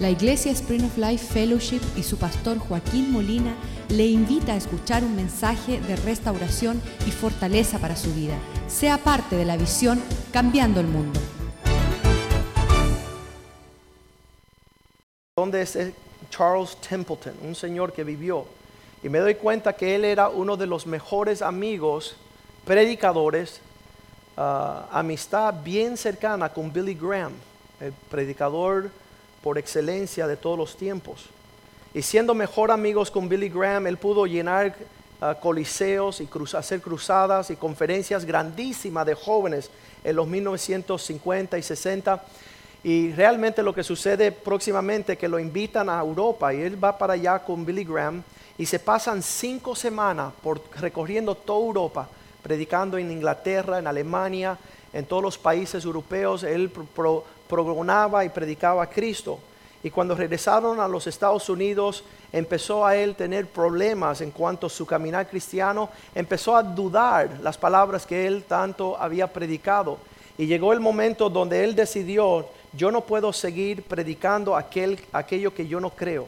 La Iglesia Spring of Life Fellowship y su pastor Joaquín Molina le invita a escuchar un mensaje de restauración y fortaleza para su vida. Sea parte de la visión Cambiando el Mundo. ¿Dónde es Charles Templeton? Un señor que vivió. Y me doy cuenta que él era uno de los mejores amigos, predicadores, uh, amistad bien cercana con Billy Graham, el predicador por excelencia de todos los tiempos. Y siendo mejor amigos con Billy Graham, él pudo llenar uh, coliseos y hacer cruzadas y conferencias grandísimas de jóvenes en los 1950 y 60. Y realmente lo que sucede próximamente que lo invitan a Europa y él va para allá con Billy Graham y se pasan cinco semanas por, recorriendo toda Europa, predicando en Inglaterra, en Alemania, en todos los países europeos. Él pro, y predicaba a Cristo. Y cuando regresaron a los Estados Unidos, empezó a él tener problemas en cuanto a su caminar cristiano, empezó a dudar las palabras que él tanto había predicado. Y llegó el momento donde él decidió, yo no puedo seguir predicando aquel, aquello que yo no creo.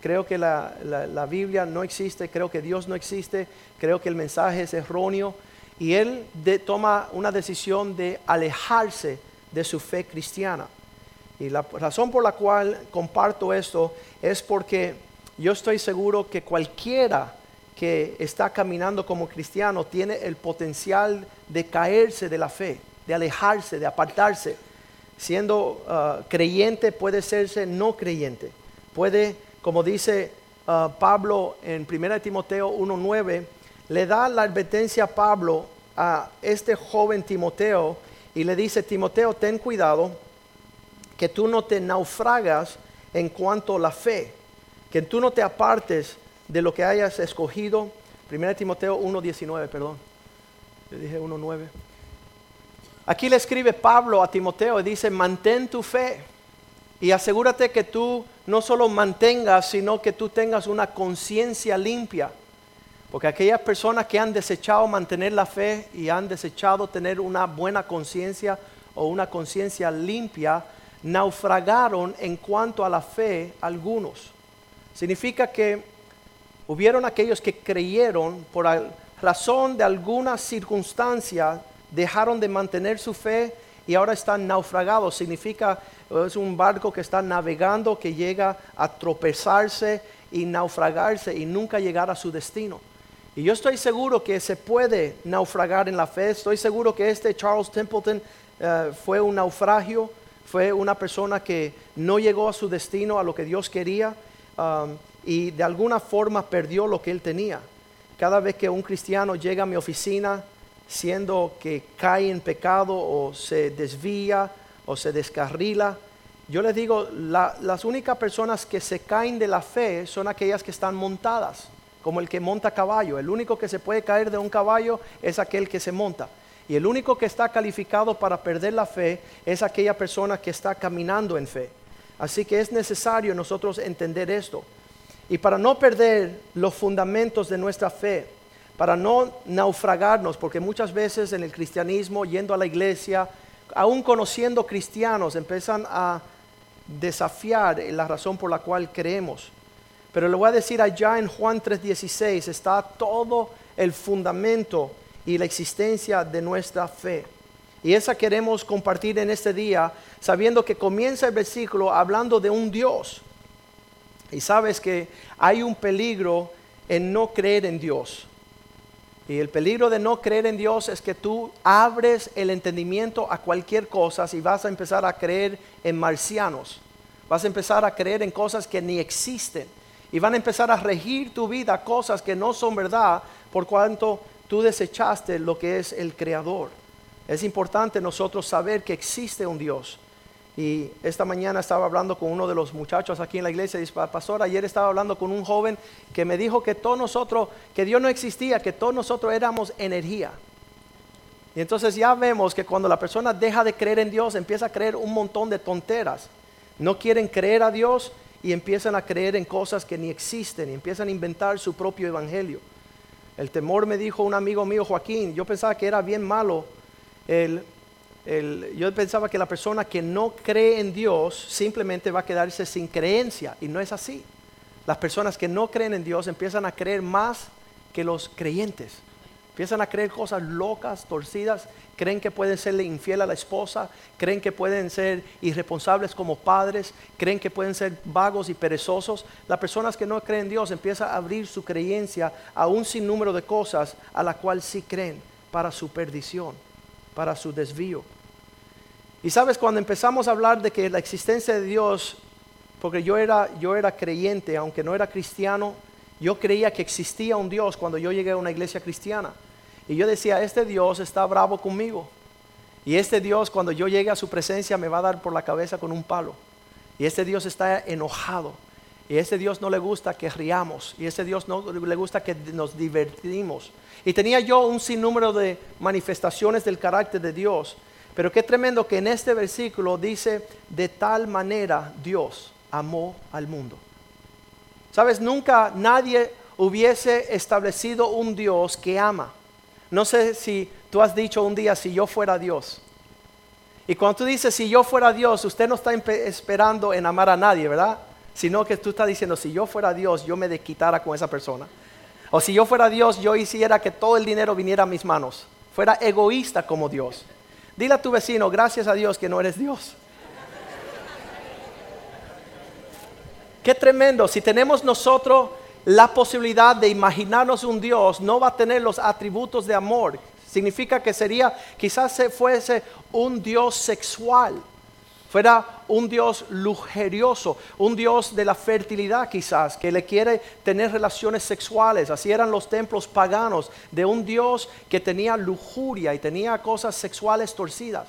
Creo que la, la, Biblia no existe, creo que Dios no existe, creo que el mensaje es erróneo. Y él toma una decisión de alejarse de su fe cristiana. Y la razón por la cual comparto esto es porque yo estoy seguro que cualquiera que está caminando como cristiano tiene el potencial de caerse de la fe, de alejarse, de apartarse. Siendo uh, creyente puede serse no creyente. Puede, como dice uh, Pablo en 1 Timoteo 1.9, le da la advertencia a Pablo a este joven Timoteo y le dice, Timoteo, ten cuidado que tú no te naufragas en cuanto a la fe, que tú no te apartes de lo que hayas escogido. 1 Timoteo 1.19, perdón. Le dije 1.9. Aquí le escribe Pablo a Timoteo y dice, mantén tu fe y asegúrate que tú no solo mantengas, sino que tú tengas una conciencia limpia porque aquellas personas que han desechado mantener la fe y han desechado tener una buena conciencia o una conciencia limpia, naufragaron en cuanto a la fe algunos. Significa que hubieron aquellos que creyeron por razón de alguna circunstancia, dejaron de mantener su fe y ahora están naufragados. Significa es un barco que está navegando, que llega a tropezarse y naufragarse y nunca llegar a su destino. Y yo estoy seguro que se puede naufragar en la fe. Estoy seguro que este Charles Templeton eh, fue un naufragio, fue una persona que no llegó a su destino, a lo que Dios quería, um, y de alguna forma perdió lo que él tenía. Cada vez que un cristiano llega a mi oficina siendo que cae en pecado o se desvía o se descarrila, yo les digo, las únicas personas que se caen de la fe son aquellas que están montadas como el que monta caballo. El único que se puede caer de un caballo es aquel que se monta. Y el único que está calificado para perder la fe es aquella persona que está caminando en fe. Así que es necesario nosotros entender esto. Y para no perder los fundamentos de nuestra fe, para no naufragarnos, porque muchas veces en el cristianismo, yendo a la iglesia, aún conociendo cristianos, empiezan a desafiar la razón por la cual creemos. Pero le voy a decir allá en Juan 3:16 está todo el fundamento y la existencia de nuestra fe. Y esa queremos compartir en este día, sabiendo que comienza el versículo hablando de un Dios. Y sabes que hay un peligro en no creer en Dios. Y el peligro de no creer en Dios es que tú abres el entendimiento a cualquier cosa y vas a empezar a creer en marcianos. Vas a empezar a creer en cosas que ni existen y van a empezar a regir tu vida cosas que no son verdad por cuanto tú desechaste lo que es el creador. Es importante nosotros saber que existe un Dios. Y esta mañana estaba hablando con uno de los muchachos aquí en la iglesia y dice, pastor, ayer estaba hablando con un joven que me dijo que todos nosotros, que Dios no existía, que todos nosotros éramos energía. Y entonces ya vemos que cuando la persona deja de creer en Dios, empieza a creer un montón de tonteras. No quieren creer a Dios y empiezan a creer en cosas que ni existen y empiezan a inventar su propio evangelio. El temor me dijo un amigo mío, Joaquín, yo pensaba que era bien malo el el- yo pensaba que la persona que no cree en Dios simplemente va a quedarse sin creencia y no es así. Las personas que no creen en Dios empiezan a creer más que los creyentes. Empiezan a creer cosas locas, torcidas, creen que pueden serle infiel a la esposa, creen que pueden ser irresponsables como padres, creen que pueden ser vagos y perezosos. Las personas que no creen en Dios empiezan a abrir su creencia a un sinnúmero de cosas a la cual sí creen para su perdición, para su desvío. Y sabes, cuando empezamos a hablar de que la existencia de Dios, porque yo era, yo era creyente, aunque no era cristiano, yo creía que existía un Dios cuando yo llegué a una iglesia cristiana. Y yo decía, este Dios está bravo conmigo. Y este Dios cuando yo llegue a su presencia me va a dar por la cabeza con un palo. Y este Dios está enojado. Y este Dios no le gusta que riamos. Y este Dios no le gusta que nos divertimos. Y tenía yo un sinnúmero de manifestaciones del carácter de Dios. Pero qué tremendo que en este versículo dice, de tal manera Dios amó al mundo. Sabes, nunca nadie hubiese establecido un Dios que ama. No sé si tú has dicho un día, si yo fuera Dios. Y cuando tú dices, si yo fuera Dios, usted no está esperando en amar a nadie, ¿verdad? Sino que tú estás diciendo, si yo fuera Dios, yo me desquitara con esa persona. O si yo fuera Dios, yo hiciera que todo el dinero viniera a mis manos. Fuera egoísta como Dios. Dile a tu vecino, gracias a Dios que no eres Dios. Qué tremendo. Si tenemos nosotros la posibilidad de imaginarnos un Dios, no va a tener los atributos de amor. Significa que sería, quizás se fuese un Dios sexual, fuera un Dios lujerioso, un Dios de la fertilidad quizás, que le quiere tener relaciones sexuales. Así eran los templos paganos, de un Dios que tenía lujuria y tenía cosas sexuales torcidas,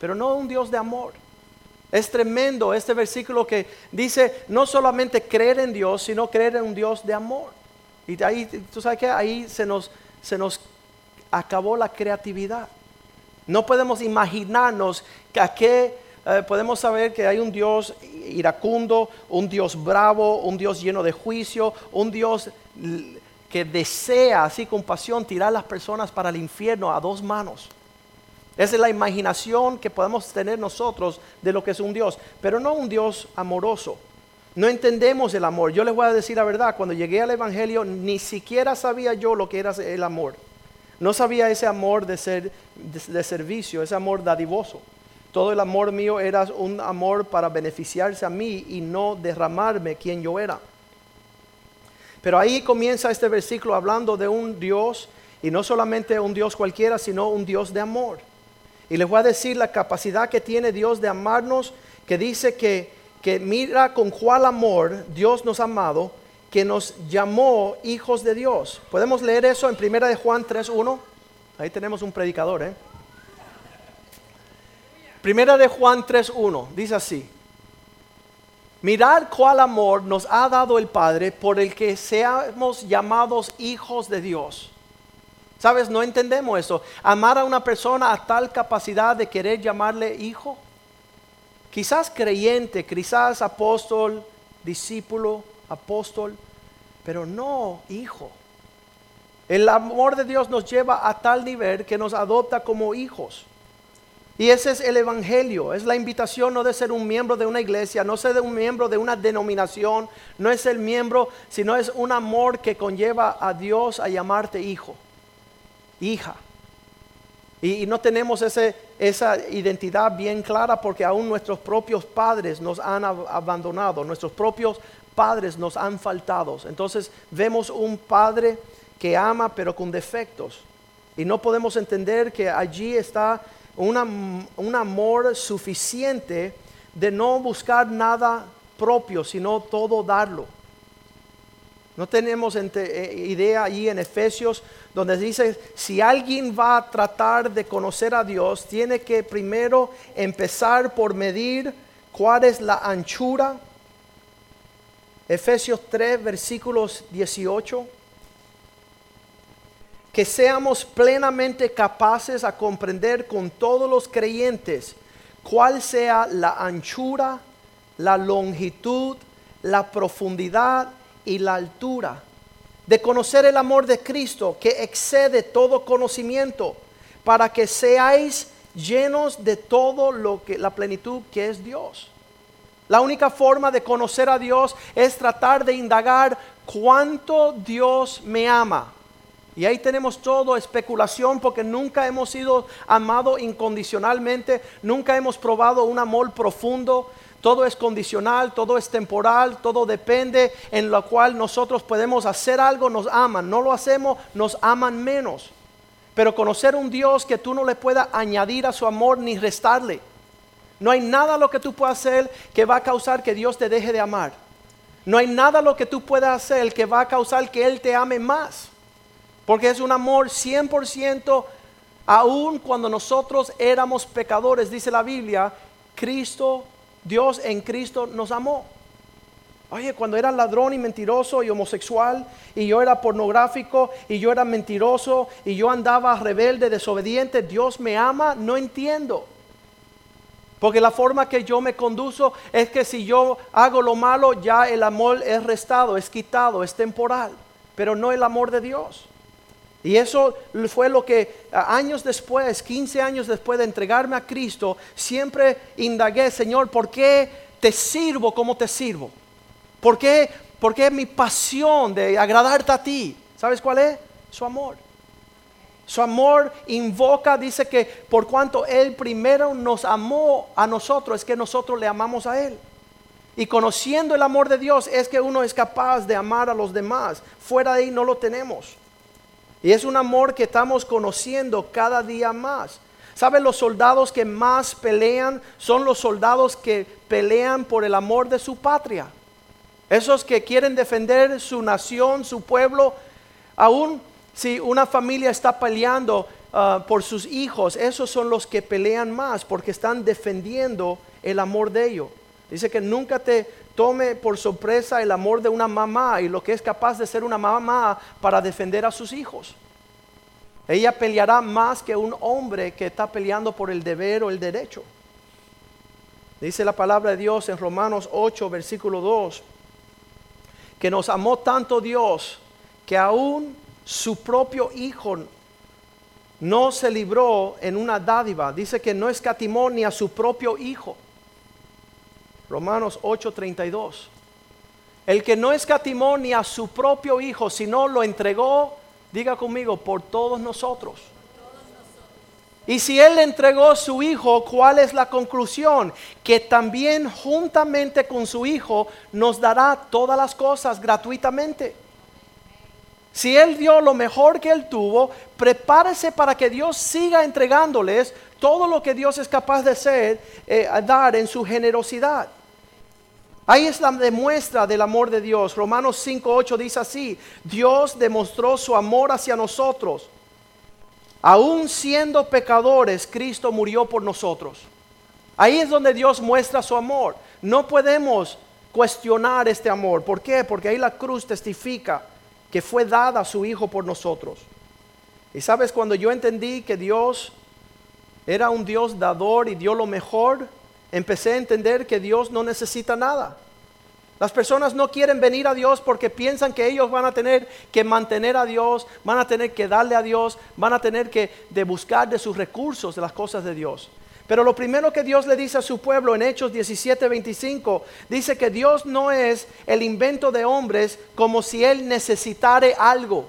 pero no un Dios de amor. Es tremendo este versículo que dice no solamente creer en Dios, sino creer en un Dios de amor. Y ahí, tú sabes que ahí se nos, se nos acabó la creatividad. No podemos imaginarnos que a qué eh, podemos saber que hay un Dios iracundo, un Dios bravo, un Dios lleno de juicio, un Dios que desea así con pasión tirar a las personas para el infierno a dos manos. Esa es la imaginación que podemos tener nosotros de lo que es un Dios, pero no un Dios amoroso. No entendemos el amor. Yo les voy a decir la verdad, cuando llegué al Evangelio ni siquiera sabía yo lo que era el amor. No sabía ese amor de, ser, de, servicio, ese amor dadivoso. Todo el amor mío era un amor para beneficiarse a mí y no derramarme quien yo era. Pero ahí comienza este versículo hablando de un Dios, y no solamente un Dios cualquiera, sino un Dios de amor. Y les voy a decir la capacidad que tiene Dios de amarnos, que dice que, que mira con cuál amor Dios nos ha amado, que nos llamó hijos de Dios. ¿Podemos leer eso en 1 de Juan 3.1? Ahí tenemos un predicador, ¿eh? Primera de Juan 3.1, dice así. Mirad cuál amor nos ha dado el Padre por el que seamos llamados hijos de Dios. ¿Sabes? No entendemos eso. Amar a una persona a tal capacidad de querer llamarle hijo. Quizás creyente, quizás apóstol, discípulo, apóstol, pero no hijo. El amor de Dios nos lleva a tal nivel que nos adopta como hijos. Y ese es el Evangelio, es la invitación no de ser un miembro de una iglesia, no ser un miembro de una denominación, no es el miembro, sino es un amor que conlleva a Dios a llamarte hijo, hija. Y, no tenemos ese, esa identidad bien clara porque aún nuestros propios padres nos han ab- abandonado, nuestros propios padres nos han faltado. Entonces vemos un padre que ama pero con defectos. Y no podemos entender que allí está una- un amor suficiente de no buscar nada propio, sino todo darlo. No tenemos eh, idea allí en Efesios donde dice, si alguien va a tratar de conocer a Dios, tiene que primero empezar por medir cuál es la anchura. Efesios 3, versículos 18 que seamos plenamente capaces a comprender con todos los creyentes cuál sea la anchura, la longitud, la profundidad y la altura. De conocer el amor de Cristo que excede todo conocimiento, para que seáis llenos de todo lo que la plenitud que es Dios. La única forma de conocer a Dios es tratar de indagar cuánto Dios me ama. Y ahí tenemos todo especulación porque nunca hemos sido amados incondicionalmente, nunca hemos probado un amor profundo. Todo es condicional, todo es temporal, todo depende en lo cual nosotros podemos hacer algo, nos aman. No lo hacemos, nos aman menos. Pero conocer un Dios que tú no le puedas añadir a su amor ni restarle. No hay nada lo que tú puedas hacer que va a causar que Dios te deje de amar. No hay nada lo que tú puedas hacer que va a causar que Él te ame más. Porque es un amor 100% aún cuando nosotros éramos pecadores, dice la Biblia, Cristo, Dios en Cristo nos amó. Oye, cuando era ladrón y mentiroso y homosexual y yo era pornográfico y yo era mentiroso y yo andaba rebelde, desobediente, Dios me ama, no entiendo. Porque la forma que yo me conduzo es que si yo hago lo malo, ya el amor es restado, es quitado, es temporal, pero no el amor de Dios. Y eso fue lo que años después, 15 años después de entregarme a Cristo, siempre indagué, Señor, ¿por qué te sirvo como te sirvo? ¿Por qué, por qué mi pasión de agradarte a ti? ¿Sabes cuál es? Su amor. Su amor invoca, dice que por cuanto Él primero nos amó a nosotros, es que nosotros le amamos a Él. Y conociendo el amor de Dios es que uno es capaz de amar a los demás. Fuera de ahí no lo tenemos. Y es un amor que estamos conociendo cada día más. ¿Saben los soldados que más pelean? Son los soldados que pelean por el amor de su patria. Esos que quieren defender su nación, su pueblo. Aún si una familia está peleando ah, por sus hijos, esos son los que pelean más porque están defendiendo el amor de ellos. Dice que nunca te tome por sorpresa el amor de una mamá y lo que es capaz de ser una mamá para defender a sus hijos. Ella peleará más que un hombre que está peleando por el deber o el derecho. Dice la palabra de Dios en Romanos 8, versículo 2, que nos amó tanto Dios que aún su propio Hijo no se libró en una dádiva. Dice que no escatimó ni a su propio Hijo Romanos 8:32. El que no escatimó ni a su propio Hijo, sino lo entregó, diga conmigo, por todos nosotros. Y si Él entregó su Hijo, ¿cuál es la conclusión? Que también juntamente con su Hijo nos dará todas las cosas gratuitamente. Si Él dio lo mejor que Él tuvo, prepárese para que Dios siga entregándoles todo lo que Dios es capaz de hacer, eh, dar en su generosidad. Ahí es la demuestra del amor de Dios. Romanos 5.8 dice así, Dios demostró su amor hacia nosotros. Aún siendo pecadores, Cristo murió por nosotros. Ahí es donde Dios muestra su amor. No podemos cuestionar este amor. ¿Por qué? Porque ahí la cruz testifica que fue dada a su Hijo por nosotros. Y sabes, cuando yo entendí que Dios era un Dios dador y dio lo mejor, empecé a entender que Dios no necesita nada. Las personas no quieren venir a Dios porque piensan que ellos van a tener que mantener a Dios, van a tener que darle a Dios, van a tener que de buscar de sus recursos de las cosas de Dios. Pero lo primero que Dios le dice a su pueblo en Hechos 17:25 dice que Dios no es el invento de hombres como si él necesitare algo.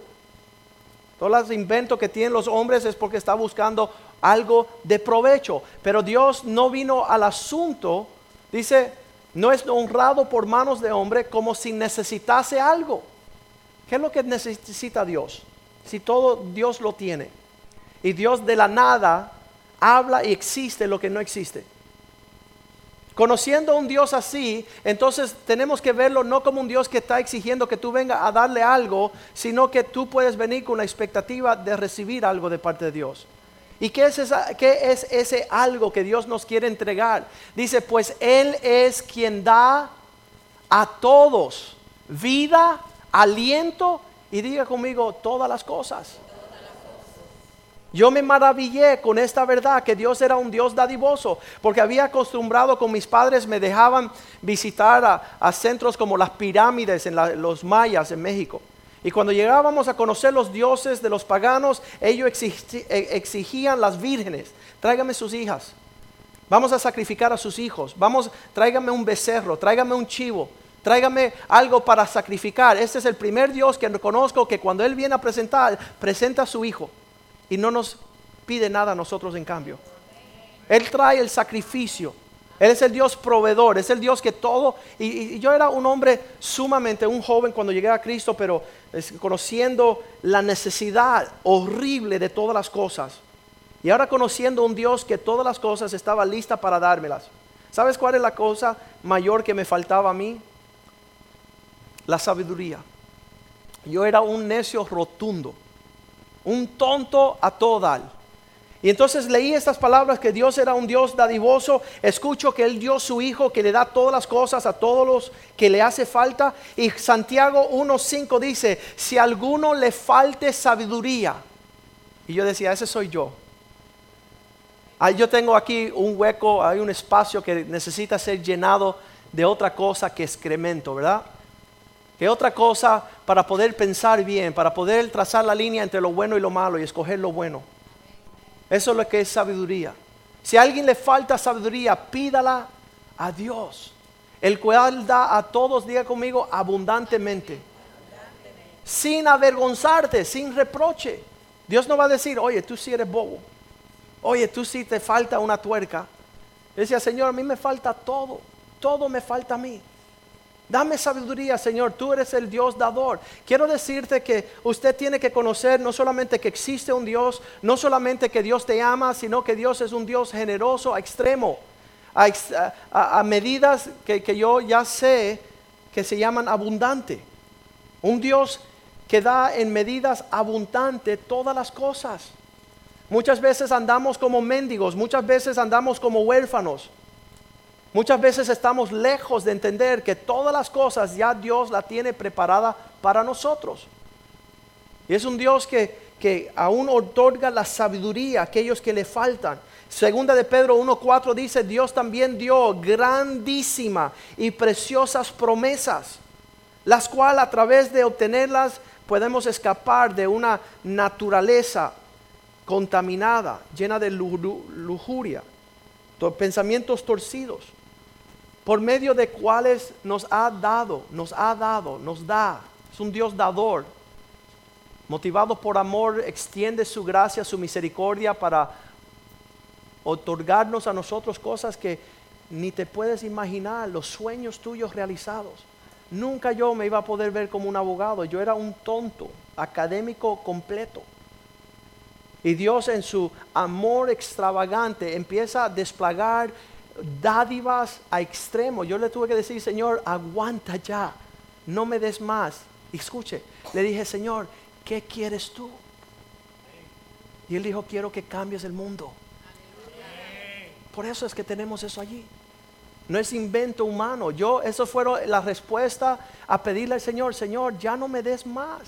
Todos los inventos que tienen los hombres es porque está buscando algo de provecho. Pero Dios no vino al asunto, dice, no es honrado por manos de hombre como si necesitase algo. ¿Qué es lo que necesita Dios? Si todo Dios lo tiene. Y Dios de la nada habla y existe lo que no existe. Conociendo a un Dios así, entonces tenemos que verlo no como un Dios que está exigiendo que tú vengas a darle algo, sino que tú puedes venir con la expectativa de recibir algo de parte de Dios. ¿Y qué es, qué es ese algo que Dios nos quiere entregar? Dice, pues Él es quien da a todos vida, aliento y diga conmigo todas las cosas. Yo me maravillé con esta verdad que Dios era un Dios dadivoso, porque había acostumbrado con mis padres, me dejaban visitar a, centros como las pirámides en los mayas en México. Y cuando llegábamos a conocer los dioses de los paganos, ellos eh, exigían las vírgenes, tráigame sus hijas, vamos a sacrificar a sus hijos, vamos, tráigame un becerro, tráigame un chivo, tráigame algo para sacrificar. Este es el primer Dios que conozco que cuando Él viene a presentar, presenta a su hijo y no nos pide nada a nosotros en cambio. Él trae el sacrificio. Él es el Dios proveedor, es el Dios que todo... Y, yo era un hombre sumamente, un joven cuando llegué a Cristo, pero conociendo la necesidad horrible de todas las cosas. Y ahora conociendo un Dios que todas las cosas estaba lista para dármelas. ¿Sabes cuál es la cosa mayor que me faltaba a mí? La sabiduría. Yo era un necio rotundo, un tonto a todo. Y entonces leí estas palabras que Dios era un Dios dadivoso. Escucho que Él dio su Hijo que le da todas las cosas a todos los que le hace falta. Y Santiago 1.5 dice, si a alguno le falte sabiduría. Y yo decía, ese soy yo. Ahí yo tengo aquí un hueco, hay un espacio que necesita ser llenado de otra cosa que excremento, ¿verdad? Que otra cosa para poder pensar bien, para poder trazar la línea entre lo bueno y lo malo y escoger lo bueno. Eso es lo que es sabiduría. Si a alguien le falta sabiduría, pídala a Dios, el cual da a todos, diga conmigo, abundantemente. Sin avergonzarte, sin reproche. Dios no va a decir, oye, tú sí eres bobo. Oye, tú sí te falta una tuerca. Decía, Señor, a mí me falta todo. Todo me falta a mí. Dame sabiduría, Señor. Tú eres el Dios dador. Quiero decirte que usted tiene que conocer no solamente que existe un Dios, no solamente que Dios te ama, sino que Dios es un Dios generoso a extremo, a, medidas que, que yo ya sé que se llaman abundante. Un Dios que da en medidas abundantes todas las cosas. Muchas veces andamos como mendigos, muchas veces andamos como huérfanos. Muchas veces estamos lejos de entender que todas las cosas ya Dios la tiene preparada para nosotros. Y es un Dios que, que aún otorga la sabiduría a aquellos que le faltan. Segunda de Pedro 1.4 dice, Dios también dio grandísima y preciosas promesas, las cuales a través de obtenerlas podemos escapar de una naturaleza contaminada, llena de luju- lujuria, to- pensamientos torcidos, por medio de cuales nos ha dado, nos ha dado, nos da, es un Dios dador, motivado por amor, extiende su gracia, su misericordia para otorgarnos a nosotros cosas que ni te puedes imaginar, los sueños tuyos realizados. Nunca yo me iba a poder ver como un abogado, yo era un tonto, académico completo. Y Dios en su amor extravagante empieza a desplegar dádivas a extremo. Yo le tuve que decir, Señor, aguanta ya, no me des más. Escuche, le dije, Señor, ¿qué quieres tú? Y él dijo, quiero que cambies el mundo. Por eso es que tenemos eso allí. No es invento humano. Yo, eso fue la respuesta a pedirle al Señor, Señor, ya no me des más.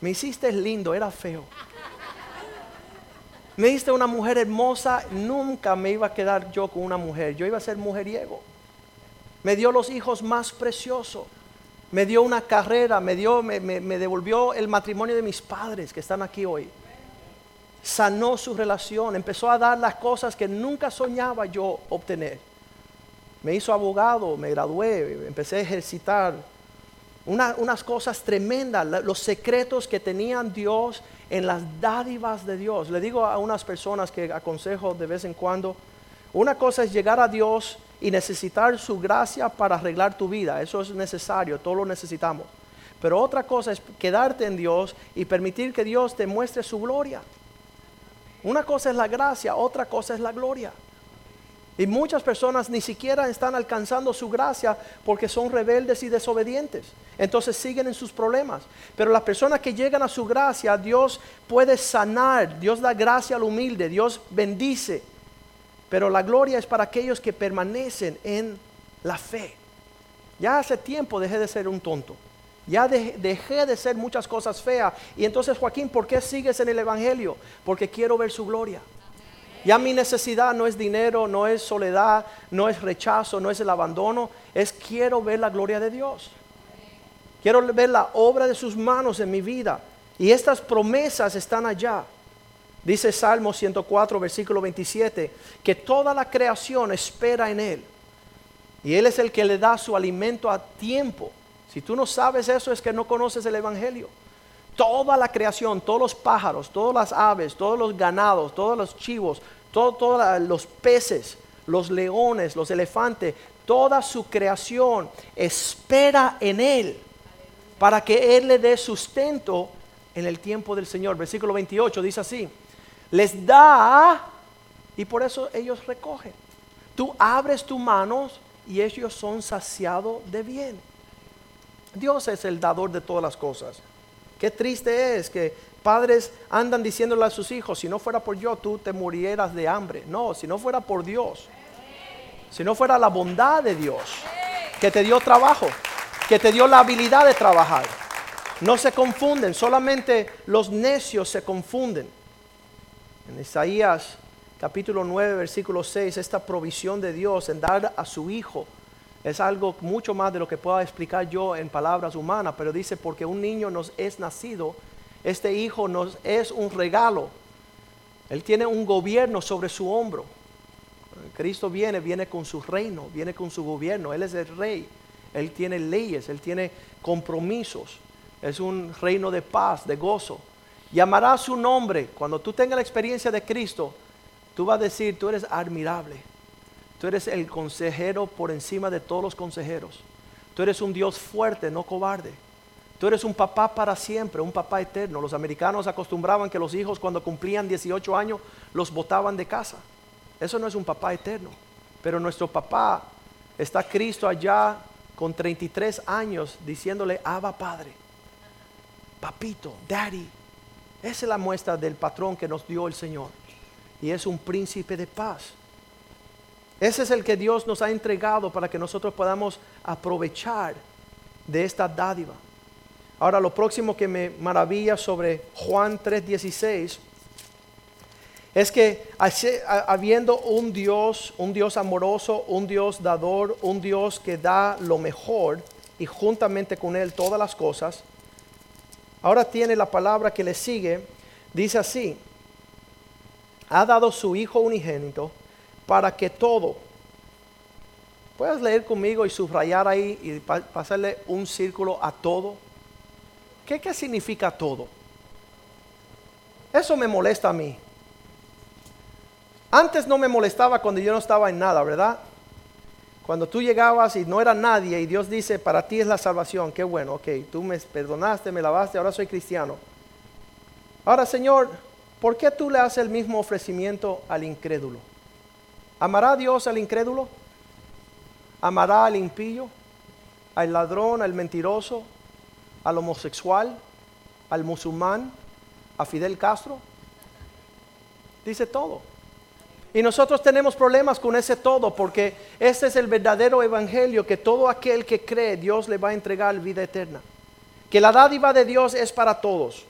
Me hiciste lindo, era feo. Me diste una mujer hermosa, nunca me iba a quedar yo con una mujer, yo iba a ser mujeriego. Me dio los hijos más preciosos, me dio una carrera, me, dio, me, devolvió el matrimonio de mis padres que están aquí hoy. Sanó su relación, empezó a dar las cosas que nunca soñaba yo obtener. Me hizo abogado, me gradué, empecé a ejercitar una- unas cosas tremendas, los secretos que tenían Dios en las dádivas de Dios. Le digo a unas personas que aconsejo de vez en cuando, una cosa es llegar a Dios y necesitar su gracia para arreglar tu vida, eso es necesario, todos lo necesitamos. Pero otra cosa es quedarte en Dios y permitir que Dios te muestre su gloria. Una cosa es la gracia, otra cosa es la gloria. Y muchas personas ni siquiera están alcanzando su gracia porque son rebeldes y desobedientes. Entonces siguen en sus problemas. Pero las personas que llegan a su gracia, Dios puede sanar. Dios da gracia al humilde. Dios bendice. Pero la gloria es para aquellos que permanecen en la fe. Ya hace tiempo dejé de ser un tonto. Ya de- dejé de ser muchas cosas feas. Y entonces, Joaquín, ¿por qué sigues en el Evangelio? Porque quiero ver su gloria. Ya mi necesidad no es dinero, no es soledad, no es rechazo, no es el abandono, es quiero ver la gloria de Dios. Quiero ver la obra de sus manos en mi vida. Y estas promesas están allá. Dice Salmo 104, versículo 27, que toda la creación espera en Él. Y Él es el que le da su alimento a tiempo. Si tú no sabes eso es que no conoces el Evangelio. Toda la creación, todos los pájaros, todas las aves, todos los ganados, todos los chivos, todos los peces, los leones, los elefantes, toda su creación espera en Él para que Él le dé sustento en el tiempo del Señor. Versículo 28 dice así, les da y por eso ellos recogen. Tú abres tus manos y ellos son saciados de bien. Dios es el dador de todas las cosas. Qué triste es que padres andan diciéndole a sus hijos, si no fuera por yo, tú te murieras de hambre. No, si no fuera por Dios, si no fuera la bondad de Dios, que te dio trabajo, que te dio la habilidad de trabajar. No se confunden, solamente los necios se confunden. En Isaías capítulo 9, versículo 6, esta provisión de Dios en dar a su Hijo es algo mucho más de lo que pueda explicar yo en palabras humanas, pero dice, porque un niño nos es nacido, este Hijo nos es un regalo. Él tiene un gobierno sobre su hombro. Cristo viene, viene con su reino, viene con su gobierno. Él es el rey. Él tiene leyes, Él tiene compromisos. Es un reino de paz, de gozo. Llamará su nombre. Cuando tú tengas la experiencia de Cristo, tú vas a decir, tú eres admirable. Tú eres el consejero por encima de todos los consejeros. Tú eres un Dios fuerte, no cobarde. Tú eres un papá para siempre, un papá eterno. Los americanos acostumbraban que los hijos cuando cumplían 18 años los botaban de casa. Eso no es un papá eterno. Pero nuestro papá está Cristo allá con 33 años diciéndole, Abba Padre, papito, daddy. Esa es la muestra del patrón que nos dio el Señor. Y es un príncipe de paz. Ese es el que Dios nos ha entregado para que nosotros podamos aprovechar de esta dádiva. Ahora lo próximo que me maravilla sobre Juan 3:16 es que habiendo un Dios, un Dios amoroso, un Dios dador, un Dios que da lo mejor y juntamente con Él todas las cosas, ahora tiene la palabra que le sigue, dice así, ha dado su Hijo unigénito para que todo, puedes leer conmigo y subrayar ahí y pasarle un círculo a todo. ¿Qué, ¿Qué significa todo? Eso me molesta a mí. Antes no me molestaba cuando yo no estaba en nada, ¿verdad? Cuando tú llegabas y no era nadie y Dios dice, para ti es la salvación, qué bueno, ok, tú me perdonaste, me lavaste, ahora soy cristiano. Ahora, Señor, ¿por qué tú le haces el mismo ofrecimiento al incrédulo? ¿Amará Dios al incrédulo? ¿Amará al impío? ¿Al ladrón, al mentiroso? ¿Al homosexual? ¿Al musulmán? ¿A Fidel Castro? Dice todo. Y nosotros tenemos problemas con ese todo porque ese es el verdadero evangelio que todo aquel que cree Dios le va a entregar vida eterna. Que la dádiva de Dios es para todos.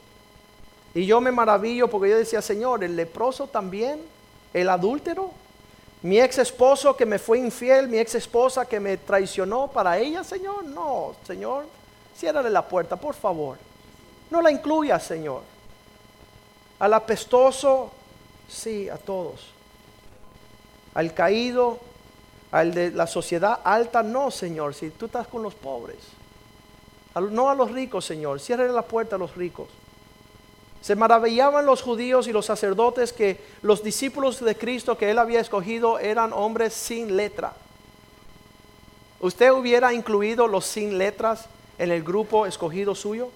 Y yo me maravillo porque yo decía, Señor, el leproso también, el adúltero, mi ex esposo que me fue infiel, mi ex esposa que me traicionó, para ella, Señor, no, Señor, ciérrale la puerta, por favor. No la incluya, Señor. Al apestoso, sí, a todos. Al caído, al de la sociedad alta, no, Señor, si tú estás con los pobres. No a los ricos, Señor, ciérrale la puerta a los ricos. Se maravillaban los judíos y los sacerdotes que los discípulos de Cristo que él había escogido eran hombres sin letra. ¿Usted hubiera incluido los sin letras en el grupo escogido suyo?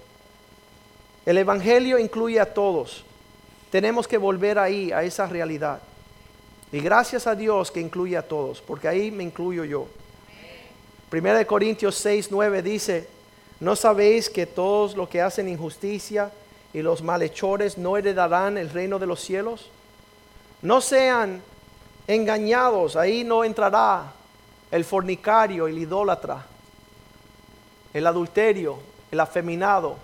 El Evangelio incluye a todos. Tenemos que volver ahí, a esa realidad. Y gracias a Dios que incluye a todos, porque ahí me incluyo yo. Primera de Corintios 6, 9 dice, ¿no sabéis que todos los que hacen injusticia y los malhechores no heredarán el reino de los cielos? No sean engañados, ahí no entrará el fornicario, el idólatra, el adulterio, el afeminado.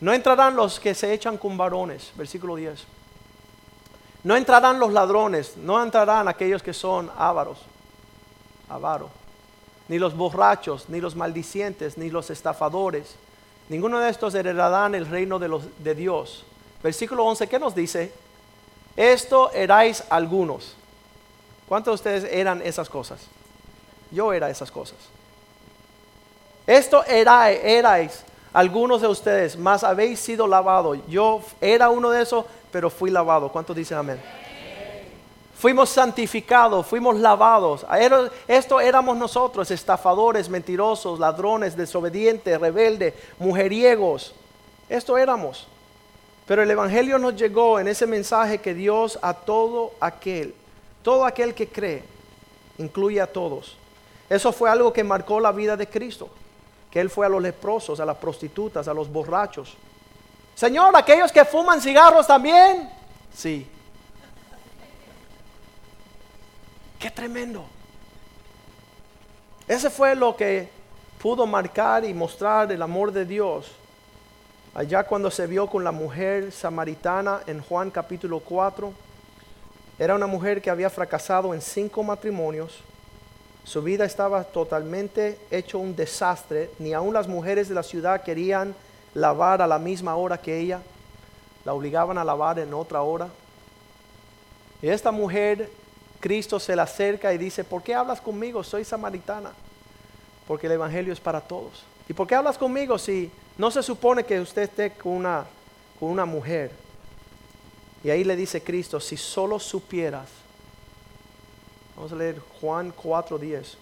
No entrarán los que se echan con varones, versículo 10. No entrarán los ladrones, no entrarán aquellos que son ávaros, avaro, ni los borrachos, ni los maldicientes, ni los estafadores Ninguno de estos heredarán el reino de, Dios. Versículo 11, ¿qué nos dice? Esto erais algunos. ¿Cuántos de ustedes eran esas cosas? Yo era esas cosas. Esto era, erais algunos de ustedes, más habéis sido lavados. Yo era uno de esos, pero fui lavado. ¿Cuántos dicen amén? Fuimos santificados, fuimos lavados. Esto éramos nosotros, estafadores, mentirosos, ladrones, desobedientes, rebeldes, mujeriegos. Esto éramos. Pero el Evangelio nos llegó en ese mensaje que Dios a todo aquel, todo aquel que cree, incluye a todos. Eso fue algo que marcó la vida de Cristo, Él fue a los leprosos, a las prostitutas, a los borrachos. Señor, aquellos que fuman cigarros también. Sí. Qué tremendo. Ese fue lo que pudo marcar y mostrar el amor de Dios allá cuando se vio con la mujer samaritana en Juan capítulo 4, era una mujer que había fracasado en cinco matrimonios, su vida estaba totalmente hecho un desastre, ni aun las mujeres de la ciudad querían lavar a la misma hora que ella, la obligaban a lavar en otra hora. Y esta mujer, Cristo se la acerca y dice, ¿por qué hablas conmigo? Soy samaritana, porque el Evangelio es para todos. ¿Y por qué hablas conmigo si no se supone que usted esté con una, con una mujer. Y ahí le dice Cristo, si solo supieras, vamos a leer Juan 4:10,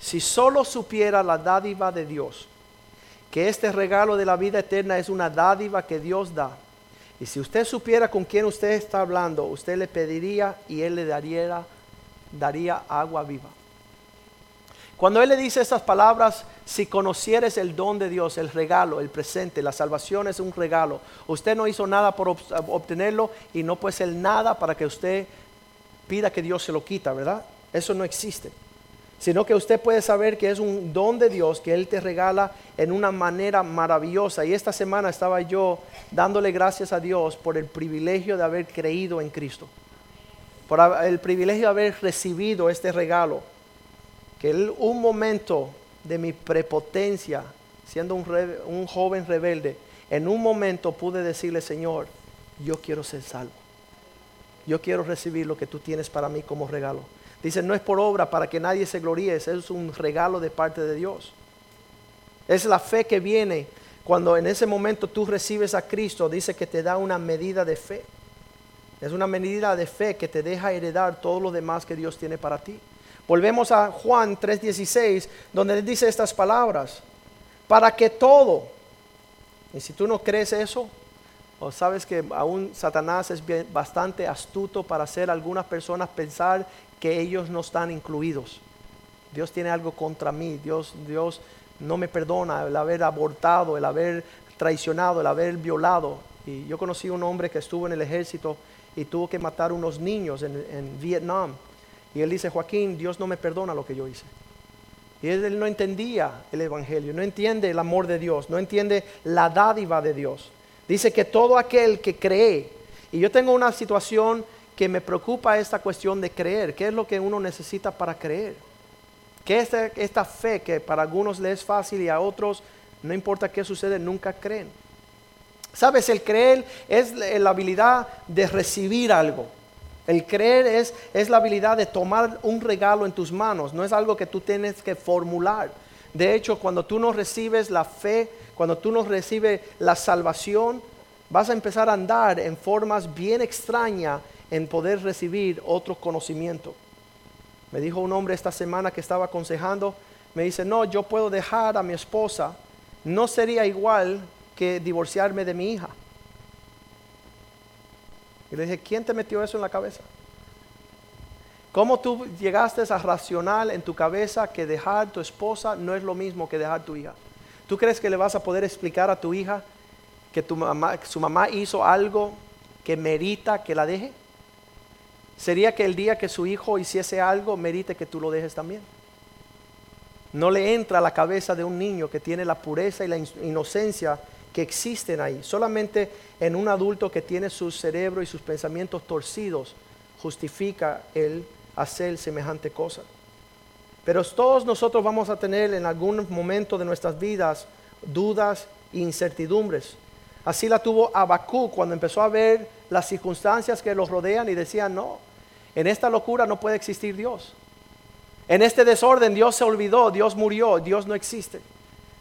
si solo supiera la dádiva de Dios, que este regalo de la vida eterna es una dádiva que Dios da, y si usted supiera con quién usted está hablando, usted le pediría y él le daría, daría agua viva. Cuando Él le dice estas palabras, si conocieres el don de Dios, el regalo, el presente, la salvación es un regalo. Usted no hizo nada por obtenerlo y no puede ser nada para que usted pida que Dios se lo quita, ¿verdad? Eso no existe. Sino que usted puede saber que es un don de Dios que Él te regala en una manera maravillosa. Y esta semana estaba yo dándole gracias a Dios por el privilegio de haber creído en Cristo. Por el privilegio de haber recibido este regalo que un momento de mi prepotencia, siendo un joven rebelde, en un momento pude decirle, Señor, yo quiero ser salvo. Yo quiero recibir lo que tú tienes para mí como regalo. Dice, no es por obra para que nadie se gloríe, es un regalo de parte de Dios. Es la fe que viene cuando en ese momento tú recibes a Cristo, dice que te da una medida de fe. Es una medida de fe que te deja heredar todo lo demás que Dios tiene para ti. Volvemos a Juan 3:16, donde dice estas palabras, para que todo, y si tú no crees eso, o sabes que aún Satanás es bastante astuto para hacer a algunas personas pensar que ellos no están incluidos. Dios tiene algo contra mí, Dios, Dios no me perdona el haber abortado, el haber traicionado, el haber violado. Y yo conocí un hombre que estuvo en el ejército y tuvo que matar unos niños en, en Vietnam y él dice, Joaquín, Dios no me perdona lo que yo hice. Y él, no entendía el Evangelio, no entiende el amor de Dios, no entiende la dádiva de Dios. Dice que todo aquel que cree, y yo tengo una situación que me preocupa esta cuestión de creer, ¿qué es lo que uno necesita para creer? ¿Qué es esta, esta fe que para algunos les es fácil y a otros, no importa qué sucede, nunca creen? Sabes, el creer es la habilidad de recibir algo. El creer es, es la habilidad de tomar un regalo en tus manos, no es algo que tú tienes que formular. De hecho, cuando tú no recibes la fe, cuando tú no recibes la salvación, vas a empezar a andar en formas bien extrañas en poder recibir otro conocimiento. Me dijo un hombre esta semana que estaba aconsejando, me dice, no, yo puedo dejar a mi esposa, no sería igual que divorciarme de mi hija. Y le dije, ¿quién te metió eso en la cabeza? ¿Cómo tú llegaste a racional en tu cabeza que dejar tu esposa no es lo mismo que dejar tu hija? ¿Tú crees que le vas a poder explicar a tu hija que tu mamá, su mamá hizo algo que merita que la deje? ¿Sería que el día que su hijo hiciese algo merite que tú lo dejes también? No le entra a la cabeza de un niño que tiene la pureza y la inocencia que existen ahí. Solamente en un adulto que tiene su cerebro y sus pensamientos torcidos justifica el hacer semejante cosa. Pero todos nosotros vamos a tener en algún momento de nuestras vidas dudas e incertidumbres. Así la tuvo Habacuc cuando empezó a ver las circunstancias que los rodean y decía, no, en esta locura no puede existir Dios. En este desorden Dios se olvidó, Dios murió, Dios no existe.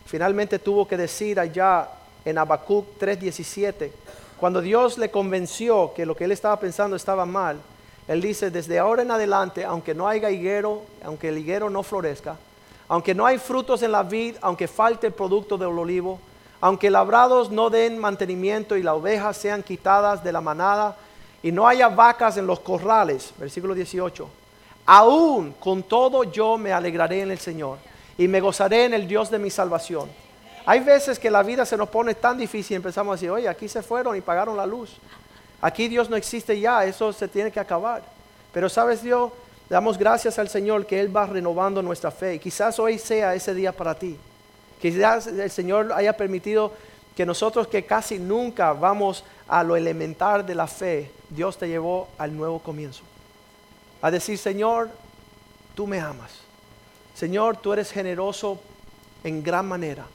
Finalmente tuvo que decir allá en Habacuc 3:17, cuando Dios le convenció que lo que él estaba pensando estaba mal, él dice, desde ahora en adelante, aunque no haya higuero, aunque el higuero no florezca, aunque no hay frutos en la vid, aunque falte el producto del olivo, aunque labrados no den mantenimiento y las ovejas sean quitadas de la manada, y no haya vacas en los corrales, versículo 18, aún con todo yo me alegraré en el Señor y me gozaré en el Dios de mi salvación. Hay veces que la vida se nos pone tan difícil y empezamos a decir, oye, aquí se fueron y pagaron la luz. Aquí Dios no existe ya, eso se tiene que acabar. Pero sabes Dios, damos gracias al Señor que Él va renovando nuestra fe. Quizás hoy sea ese día para ti. Quizás el Señor haya permitido que nosotros que casi nunca vamos a lo elemental de la fe, Dios te llevó al nuevo comienzo. A decir, Señor, tú me amas. Señor, tú eres generoso en gran manera.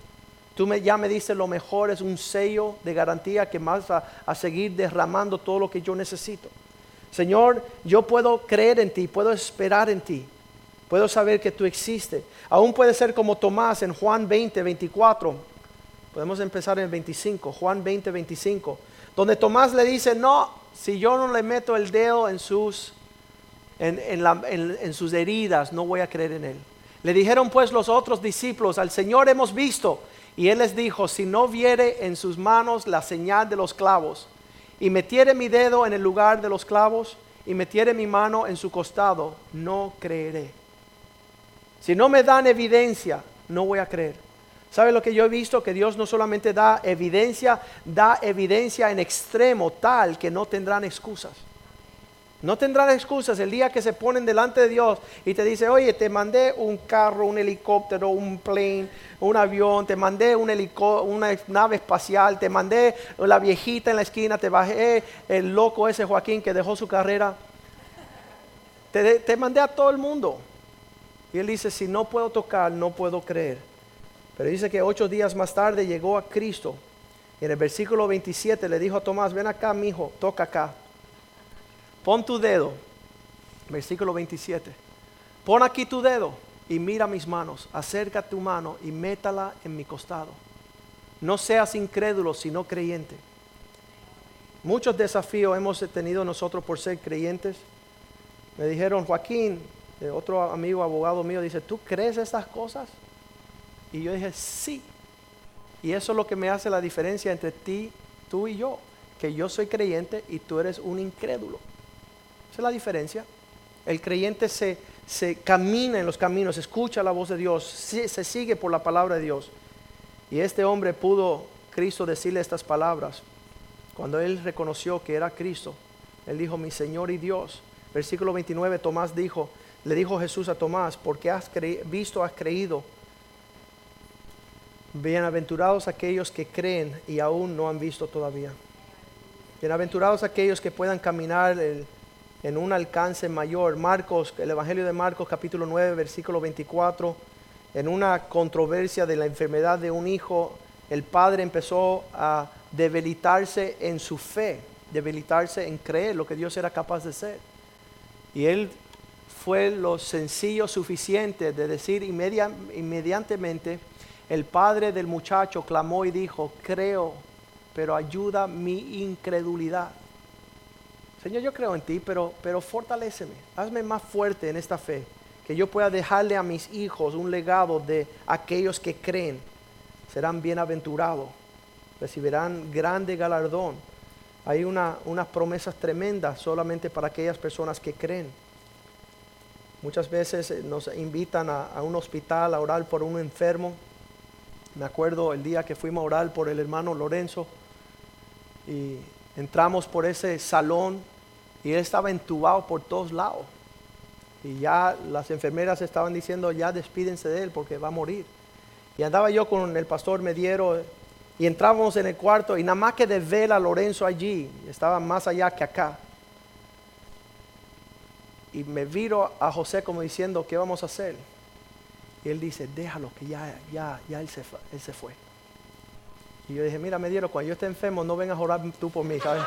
Tú me, ya me dices lo mejor, es un sello de garantía que vas a, a seguir derramando todo lo que yo necesito. Señor, yo puedo creer en ti, puedo esperar en ti, puedo saber que tú existes. Aún puede ser como Tomás en Juan 20, 24. Podemos empezar en el 25, Juan 20, 25, donde Tomás le dice, no, si yo no le meto el dedo en sus, en, en sus heridas, no voy a creer en él. Le dijeron pues los otros discípulos, al Señor hemos visto. Y él les dijo, si no viere en sus manos la señal de los clavos, y metiere mi dedo en el lugar de los clavos, y metiere mi mano en su costado, no creeré. Si no me dan evidencia, no voy a creer. ¿Sabe lo que yo he visto? Que Dios no solamente da evidencia, da evidencia en extremo tal que no tendrán excusas. No tendrán excusas el día que se ponen delante de Dios y te dice, oye, te mandé un carro, un helicóptero, un plane, un avión, te mandé un una nave espacial, te mandé la viejita en la esquina, te bajé el loco ese Joaquín que dejó su carrera. Te, te mandé a todo el mundo. Y él dice, si no puedo tocar, no puedo creer. Pero dice que ocho días más tarde llegó a Cristo. Y en el versículo 27 le dijo a Tomás, ven acá, mi hijo, toca acá. Pon tu dedo, versículo 27. Pon aquí tu dedo y mira mis manos. Acerca tu mano y métala en mi costado. No seas incrédulo, sino creyente. Muchos desafíos hemos tenido nosotros por ser creyentes. Me dijeron, Joaquín, otro amigo abogado mío, dice, ¿tú crees estas cosas? Y yo dije, sí. Y eso es lo que me hace la diferencia entre ti, tú y yo. Que yo soy creyente y tú eres un incrédulo es la diferencia. El creyente se, se camina en los caminos, escucha la voz de Dios, se, se sigue por la palabra de Dios. Y este hombre pudo, Cristo, decirle estas palabras. Cuando él reconoció que era Cristo, él dijo, mi Señor y Dios. Versículo 29, Tomás dijo, le dijo Jesús a Tomás, porque has visto, has creído. Bienaventurados aquellos que creen y aún no han visto todavía. Bienaventurados aquellos que puedan caminar el, en un alcance mayor. Marcos, el Evangelio de Marcos capítulo 9, versículo 24, en una controversia de la enfermedad de un hijo, el padre empezó a debilitarse en su fe, debilitarse en creer lo que Dios era capaz de hacer. Y él fue lo sencillo suficiente de decir inmediatamente, el padre del muchacho clamó y dijo, creo, pero ayuda mi incredulidad. Señor, yo creo en ti, pero, pero fortaléceme, hazme más fuerte en esta fe, que yo pueda dejarle a mis hijos un legado de aquellos que creen, serán bienaventurados, recibirán grande galardón. Hay una, unas promesas tremendas solamente para aquellas personas que creen. Muchas veces eh, nos invitan a un hospital a orar por un enfermo. Me acuerdo el día que fuimos a orar por el hermano Lorenzo y entramos por ese salón y él estaba entubado por todos lados. Y ya las enfermeras estaban diciendo, ya despídense de él porque va a morir. Y andaba yo con el pastor Mediero y entrábamos en el cuarto y nada más que de ver a Lorenzo allí, estaba más allá que acá. Y me viro a José como diciendo, ¿qué vamos a hacer? Y él dice, déjalo, que ya, ya, ya él se, él se fue. Y yo dije, mira, me dieron, cuando yo esté enfermo, no vengas a orar tú por mí, ¿sabes?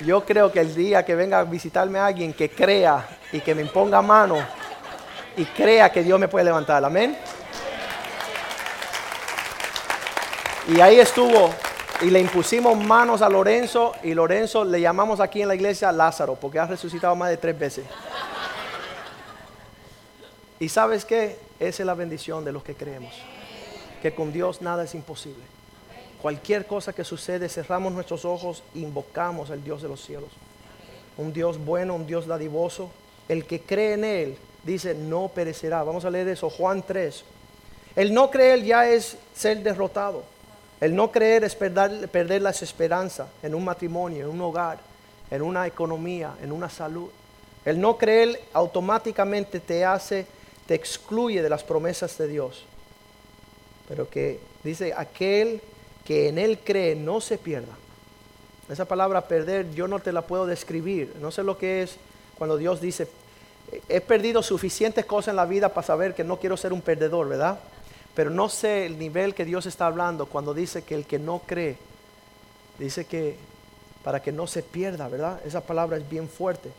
Yo creo que el día que venga a visitarme alguien que crea y que me imponga mano y crea que Dios me puede levantar, amén. Y ahí estuvo y le impusimos manos a Lorenzo y Lorenzo le llamamos aquí en la iglesia Lázaro porque ha resucitado más de tres veces. Y sabes qué? Esa es la bendición de los que creemos. Que con Dios nada es imposible. Cualquier cosa que sucede, cerramos nuestros ojos e invocamos al Dios de los cielos. Un Dios bueno, un Dios dadivoso. El que cree en Él, dice, no perecerá. Vamos a leer eso, Juan 3. El no creer ya es ser derrotado. El no creer es perder, perder la esperanza en un matrimonio, en un hogar, en una economía, en una salud. El no creer automáticamente te hace te excluye de las promesas de Dios. Pero que dice, aquel que en Él cree no se pierda. Esa palabra perder yo no te la puedo describir. No sé lo que es cuando Dios dice, he perdido suficientes cosas en la vida para saber que no quiero ser un perdedor, ¿verdad? Pero no sé el nivel que Dios está hablando cuando dice que el que no cree, dice que para que no se pierda, ¿verdad? Esa palabra es bien fuerte.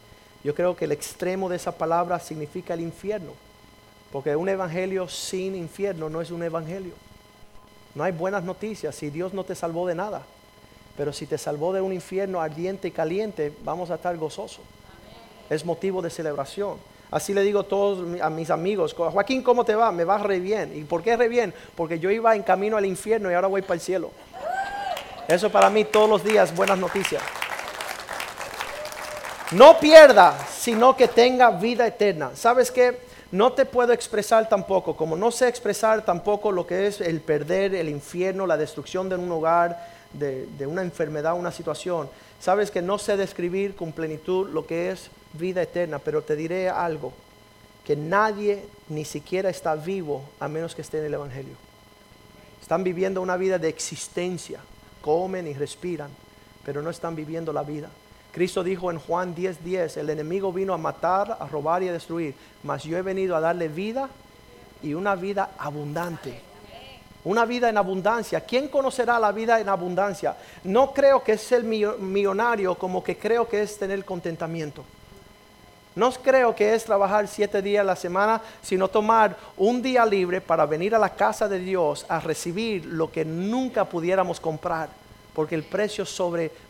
Yo creo que el extremo de esa palabra significa el infierno. Porque un evangelio sin infierno no es un evangelio. No hay buenas noticias si Dios no te salvó de nada. Pero si te salvó de un infierno ardiente y caliente, vamos a estar gozosos. Es motivo de celebración. Así le digo a todos a mis amigos, Joaquín, ¿cómo te va? Me va re bien. ¿Y por qué re bien? Porque yo iba en camino al infierno y ahora voy para el cielo. Eso para mí todos los días buenas noticias. No pierda, sino que tenga vida eterna. ¿Sabes qué? No te puedo expresar tampoco, como no sé expresar tampoco lo que es el perder, el infierno, la destrucción de un hogar, de, una enfermedad, una situación. Sabes que no sé describir con plenitud lo que es vida eterna, pero te diré algo, que nadie ni siquiera está vivo a menos que esté en el Evangelio. Están viviendo una vida de existencia, comen y respiran, pero no están viviendo la vida. Cristo dijo en Juan 10:10, 10, el enemigo vino a matar, a robar y a destruir, mas yo he venido a darle vida y una vida abundante. Una vida en abundancia. ¿Quién conocerá la vida en abundancia? No creo que es ser millonario como que creo que es tener contentamiento. No creo que es trabajar siete días a la semana, sino tomar un día libre para venir a la casa de Dios a recibir lo que nunca pudiéramos comprar porque el precio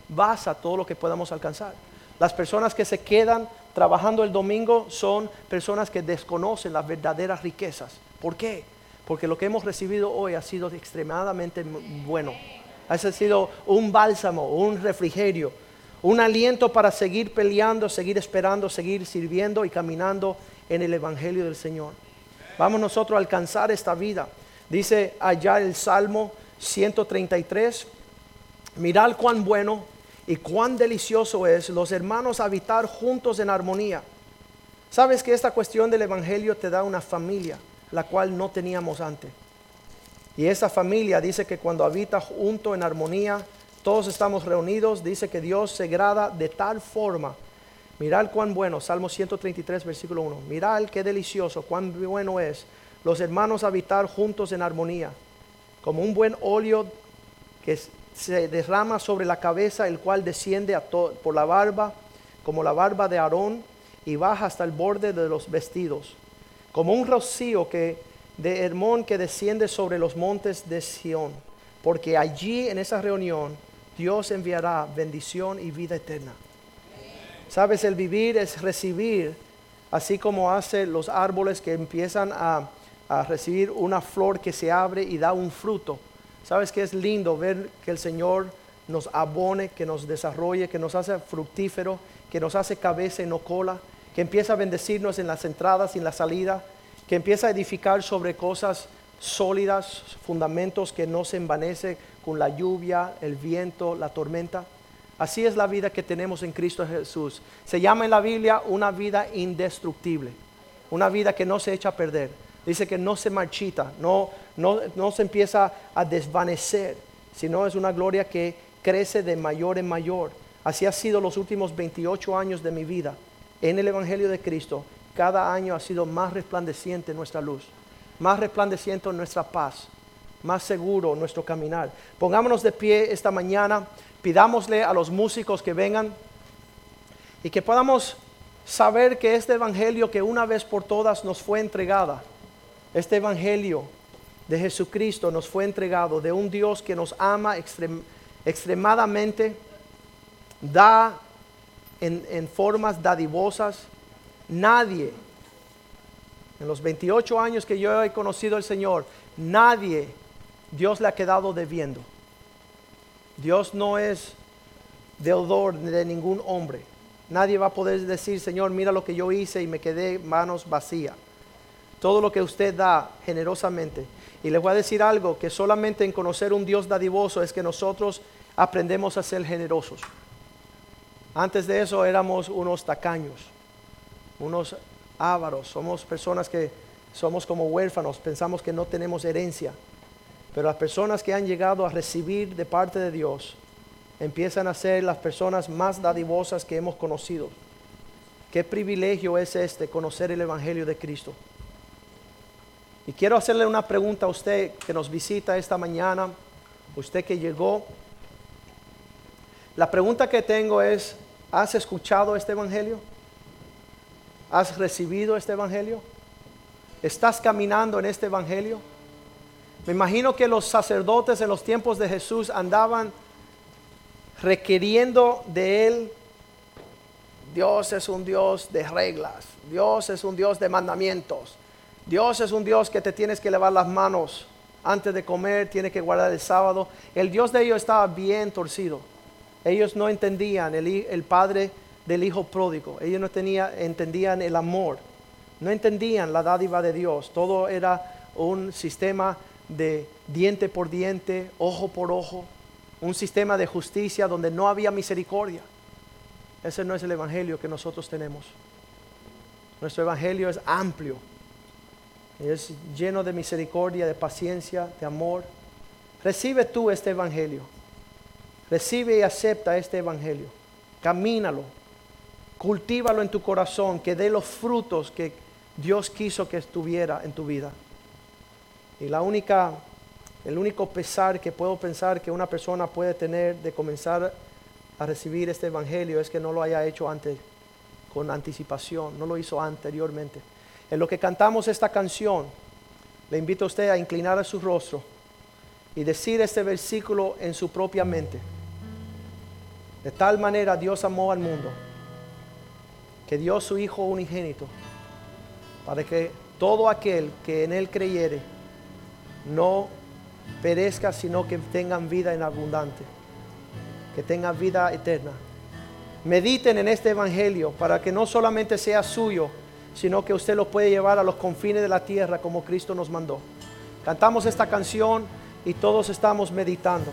sobrebasa todo lo que podamos alcanzar. Las personas que se quedan trabajando el domingo son personas que desconocen las verdaderas riquezas. ¿Por qué? Porque lo que hemos recibido hoy ha sido extremadamente bueno. Ha sido un bálsamo, un refrigerio, un aliento para seguir peleando, seguir esperando, seguir sirviendo y caminando en el Evangelio del Señor. Vamos nosotros a alcanzar esta vida. Dice allá el Salmo 133, Mirad cuán bueno y cuán delicioso es los hermanos habitar juntos en armonía. Sabes que esta cuestión del Evangelio te da una familia, la cual no teníamos antes. Y esa familia dice que cuando habita junto en armonía, todos estamos reunidos, dice que Dios se grada de tal forma. Mirad cuán bueno, Salmo 133, versículo 1. Mirad qué delicioso, cuán bueno es los hermanos habitar juntos en armonía, como un buen óleo que se derrama sobre la cabeza, el cual desciende por la barba, como la barba de Aarón, y baja hasta el borde de los vestidos, como un rocío que, de Hermón que desciende sobre los montes de Sión, porque allí en esa reunión Dios enviará bendición y vida eterna. Sabes, el vivir es recibir, así como hace los árboles que empiezan a, a recibir una flor que se abre y da un fruto Sabes que es lindo ver que el Señor nos abone, que nos desarrolle, que nos hace fructífero, que nos hace cabeza y no cola, que empieza a bendecirnos en las entradas y en la salida, que empieza a edificar sobre cosas sólidas, fundamentos que no se envanece con la lluvia, el viento, la tormenta. Así es la vida que tenemos en Cristo Jesús. Se llama en la Biblia una vida indestructible, una vida que no se echa a perder. Dice que no se marchita, no, no, se empieza a desvanecer, sino es una gloria que crece de mayor en mayor. Así ha sido los últimos 28 años de mi vida en el Evangelio de Cristo. Cada año ha sido más resplandeciente nuestra luz, más resplandeciente nuestra paz, más seguro nuestro caminar. Pongámonos de pie esta mañana, pidámosle a los músicos que vengan y que podamos saber que este evangelio que una vez por todas nos fue entregada, este evangelio de Jesucristo nos fue entregado de un Dios que nos ama extremadamente, da en, formas dadivosas. Nadie, en los 28 años que yo he conocido al Señor, nadie Dios le ha quedado debiendo. Dios no es deudor de ningún hombre. Nadie va a poder decir, Señor, mira lo que yo hice y me quedé manos vacías. Todo lo que usted da generosamente. Y les voy a decir algo, que solamente en conocer un Dios dadivoso es que nosotros aprendemos a ser generosos. Antes de eso éramos unos tacaños, unos ávaros, somos personas que somos como huérfanos, pensamos que no tenemos herencia. Pero las personas que han llegado a recibir de parte de Dios empiezan a ser las personas más dadivosas que hemos conocido. Qué privilegio es este conocer el Evangelio de Cristo. Y quiero hacerle una pregunta a usted que nos visita esta mañana, usted que llegó. La pregunta que tengo es, ¿has escuchado este Evangelio? ¿Has recibido este Evangelio? ¿Estás caminando en este Evangelio? Me imagino que los sacerdotes en los tiempos de Jesús andaban requiriendo de él. Dios es un Dios de reglas. Dios es un Dios de mandamientos. Dios es un Dios que te tienes que lavar las manos antes de comer, tienes que guardar el sábado. El Dios de ellos estaba bien torcido. Ellos no entendían el, padre del hijo pródigo. Ellos no entendían el amor. No entendían la dádiva de Dios. Todo era un sistema de diente por diente, ojo por ojo, un sistema de justicia donde no había misericordia. Ese no es el evangelio que nosotros tenemos. Nuestro evangelio es amplio, es lleno de misericordia, de paciencia, de amor. Recibe tú este evangelio. Recibe y acepta este evangelio. Camínalo. Cultívalo en tu corazón, que dé los frutos que Dios quiso que estuviera en tu vida. Y la única, el único pesar que puedo pensar que una persona puede tener de comenzar a recibir este evangelio es que no lo haya hecho antes con anticipación, no lo hizo anteriormente. En lo que cantamos esta canción, le invito a usted a inclinar a su rostro y decir este versículo en su propia mente. De tal manera Dios amó al mundo que dio su Hijo unigénito para que todo aquel que en Él creyere no perezca, sino que tengan vida en abundante, que tengan vida eterna. Mediten en este Evangelio para que no solamente sea suyo, sino que usted lo puede llevar a los confines de la tierra como Cristo nos mandó. Cantamos esta canción y todos estamos meditando.